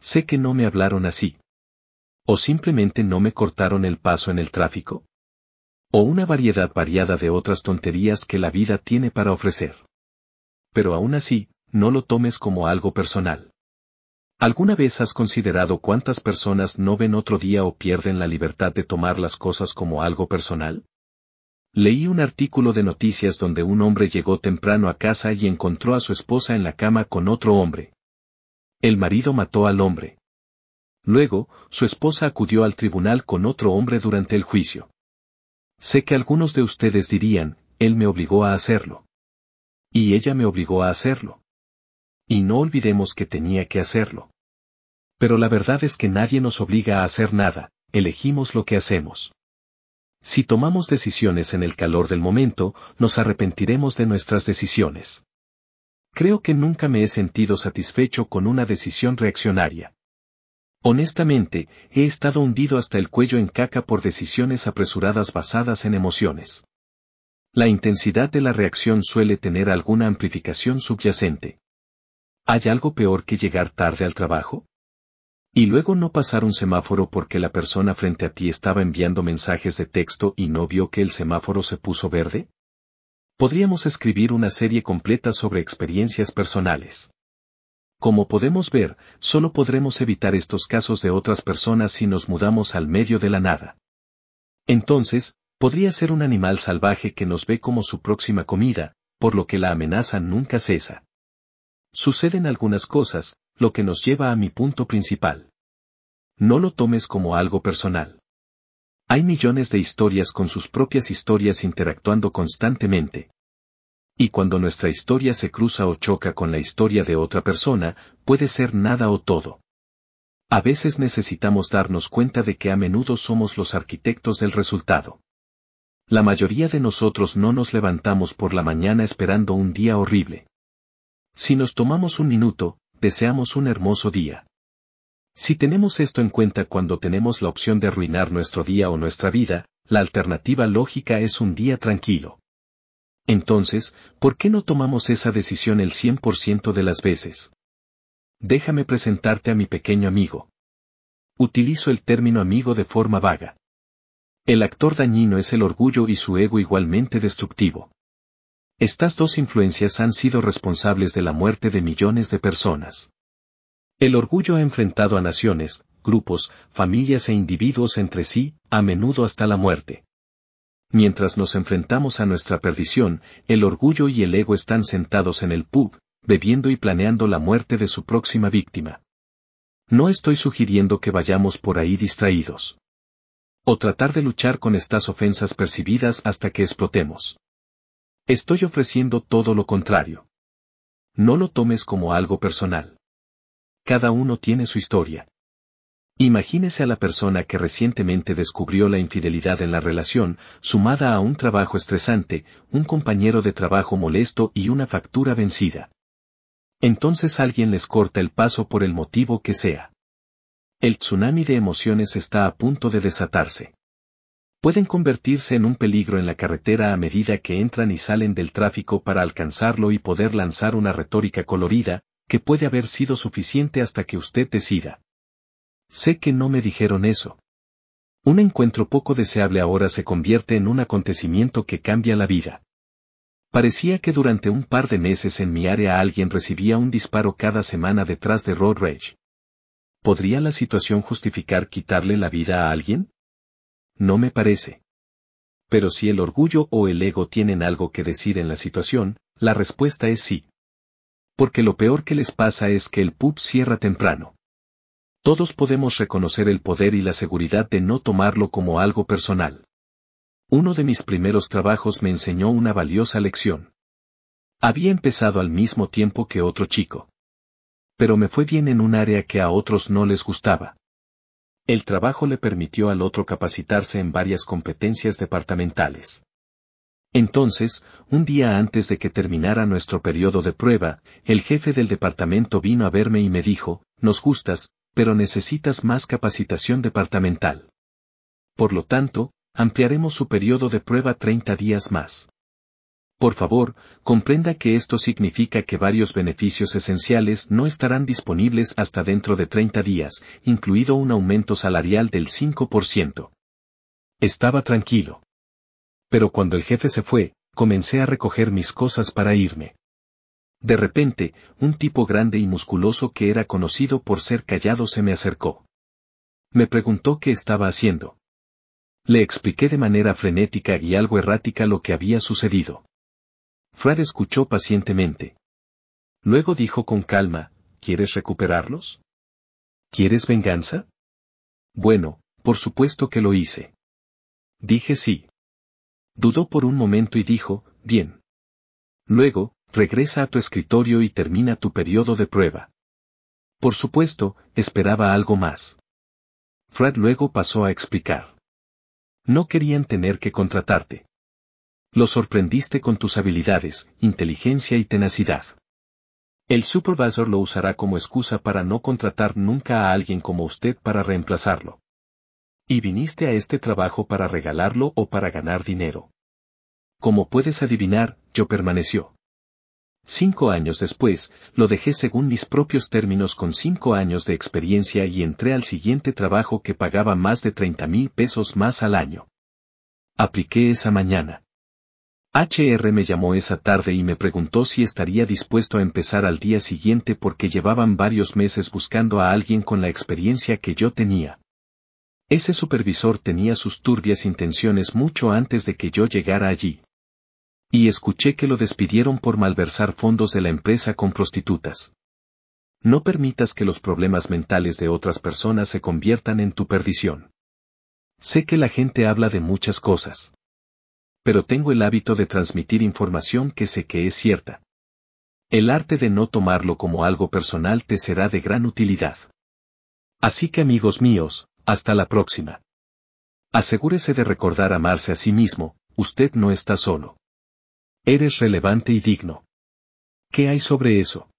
Sé que no me hablaron así. O simplemente no me cortaron el paso en el tráfico. O una variedad variada de otras tonterías que la vida tiene para ofrecer. Pero aún así, no lo tomes como algo personal. ¿Alguna vez has considerado cuántas personas no ven otro día o pierden la libertad de tomar las cosas como algo personal? Leí un artículo de noticias donde un hombre llegó temprano a casa y encontró a su esposa en la cama con otro hombre. El marido mató al hombre. Luego, su esposa acudió al tribunal con otro hombre durante el juicio. Sé que algunos de ustedes dirían, él me obligó a hacerlo. Y ella me obligó a hacerlo. Y no olvidemos que tenía que hacerlo. Pero la verdad es que nadie nos obliga a hacer nada, elegimos lo que hacemos. Si tomamos decisiones en el calor del momento, nos arrepentiremos de nuestras decisiones. Creo que nunca me he sentido satisfecho con una decisión reaccionaria. Honestamente, he estado hundido hasta el cuello en caca por decisiones apresuradas basadas en emociones. La intensidad de la reacción suele tener alguna amplificación subyacente. ¿Hay algo peor que llegar tarde al trabajo? Y luego no pasar un semáforo porque la persona frente a ti estaba enviando mensajes de texto y no vio que el semáforo se puso verde? Podríamos escribir una serie completa sobre experiencias personales. Como podemos ver, solo podremos evitar estos casos de otras personas si nos mudamos al medio de la nada. Entonces, podría ser un animal salvaje que nos ve como su próxima comida, por lo que la amenaza nunca cesa. Suceden algunas cosas, lo que nos lleva a mi punto principal. No lo tomes como algo personal. Hay millones de historias con sus propias historias interactuando constantemente. Y cuando nuestra historia se cruza o choca con la historia de otra persona, puede ser nada o todo. A veces necesitamos darnos cuenta de que a menudo somos los arquitectos del resultado. La mayoría de nosotros no nos levantamos por la mañana esperando un día horrible. Si nos tomamos un minuto, deseamos un hermoso día. Si tenemos esto en cuenta cuando tenemos la opción de arruinar nuestro día o nuestra vida, la alternativa lógica es un día tranquilo. Entonces, ¿por qué no tomamos esa decisión el 100% de las veces? Déjame presentarte a mi pequeño amigo. Utilizo el término amigo de forma vaga. El actor dañino es el orgullo y su ego igualmente destructivo. Estas dos influencias han sido responsables de la muerte de millones de personas. El orgullo ha enfrentado a naciones, grupos, familias e individuos entre sí, a menudo hasta la muerte. Mientras nos enfrentamos a nuestra perdición, el orgullo y el ego están sentados en el pub, bebiendo y planeando la muerte de su próxima víctima. No estoy sugiriendo que vayamos por ahí distraídos. O tratar de luchar con estas ofensas percibidas hasta que explotemos. Estoy ofreciendo todo lo contrario. No lo tomes como algo personal. Cada uno tiene su historia. Imagínese a la persona que recientemente descubrió la infidelidad en la relación, sumada a un trabajo estresante, un compañero de trabajo molesto y una factura vencida. Entonces alguien les corta el paso por el motivo que sea. El tsunami de emociones está a punto de desatarse pueden convertirse en un peligro en la carretera a medida que entran y salen del tráfico para alcanzarlo y poder lanzar una retórica colorida, que puede haber sido suficiente hasta que usted decida. Sé que no me dijeron eso. Un encuentro poco deseable ahora se convierte en un acontecimiento que cambia la vida. Parecía que durante un par de meses en mi área alguien recibía un disparo cada semana detrás de Road Rage. ¿Podría la situación justificar quitarle la vida a alguien? No me parece. Pero si el orgullo o el ego tienen algo que decir en la situación, la respuesta es sí. Porque lo peor que les pasa es que el pub cierra temprano. Todos podemos reconocer el poder y la seguridad de no tomarlo como algo personal. Uno de mis primeros trabajos me enseñó una valiosa lección. Había empezado al mismo tiempo que otro chico. Pero me fue bien en un área que a otros no les gustaba. El trabajo le permitió al otro capacitarse en varias competencias departamentales. Entonces, un día antes de que terminara nuestro periodo de prueba, el jefe del departamento vino a verme y me dijo, nos gustas, pero necesitas más capacitación departamental. Por lo tanto, ampliaremos su periodo de prueba 30 días más. Por favor, comprenda que esto significa que varios beneficios esenciales no estarán disponibles hasta dentro de 30 días, incluido un aumento salarial del 5%. Estaba tranquilo. Pero cuando el jefe se fue, comencé a recoger mis cosas para irme. De repente, un tipo grande y musculoso que era conocido por ser callado se me acercó. Me preguntó qué estaba haciendo. Le expliqué de manera frenética y algo errática lo que había sucedido. Fred escuchó pacientemente. Luego dijo con calma, ¿quieres recuperarlos? ¿Quieres venganza? Bueno, por supuesto que lo hice. Dije sí. Dudó por un momento y dijo, bien. Luego, regresa a tu escritorio y termina tu periodo de prueba. Por supuesto, esperaba algo más. Fred luego pasó a explicar. No querían tener que contratarte. Lo sorprendiste con tus habilidades, inteligencia y tenacidad. El supervisor lo usará como excusa para no contratar nunca a alguien como usted para reemplazarlo. Y viniste a este trabajo para regalarlo o para ganar dinero. Como puedes adivinar, yo permaneció. Cinco años después, lo dejé según mis propios términos con cinco años de experiencia y entré al siguiente trabajo que pagaba más de 30 mil pesos más al año. Apliqué esa mañana. HR me llamó esa tarde y me preguntó si estaría dispuesto a empezar al día siguiente porque llevaban varios meses buscando a alguien con la experiencia que yo tenía. Ese supervisor tenía sus turbias intenciones mucho antes de que yo llegara allí. Y escuché que lo despidieron por malversar fondos de la empresa con prostitutas. No permitas que los problemas mentales de otras personas se conviertan en tu perdición. Sé que la gente habla de muchas cosas pero tengo el hábito de transmitir información que sé que es cierta. El arte de no tomarlo como algo personal te será de gran utilidad. Así que amigos míos, hasta la próxima. Asegúrese de recordar amarse a sí mismo, usted no está solo. Eres relevante y digno. ¿Qué hay sobre eso?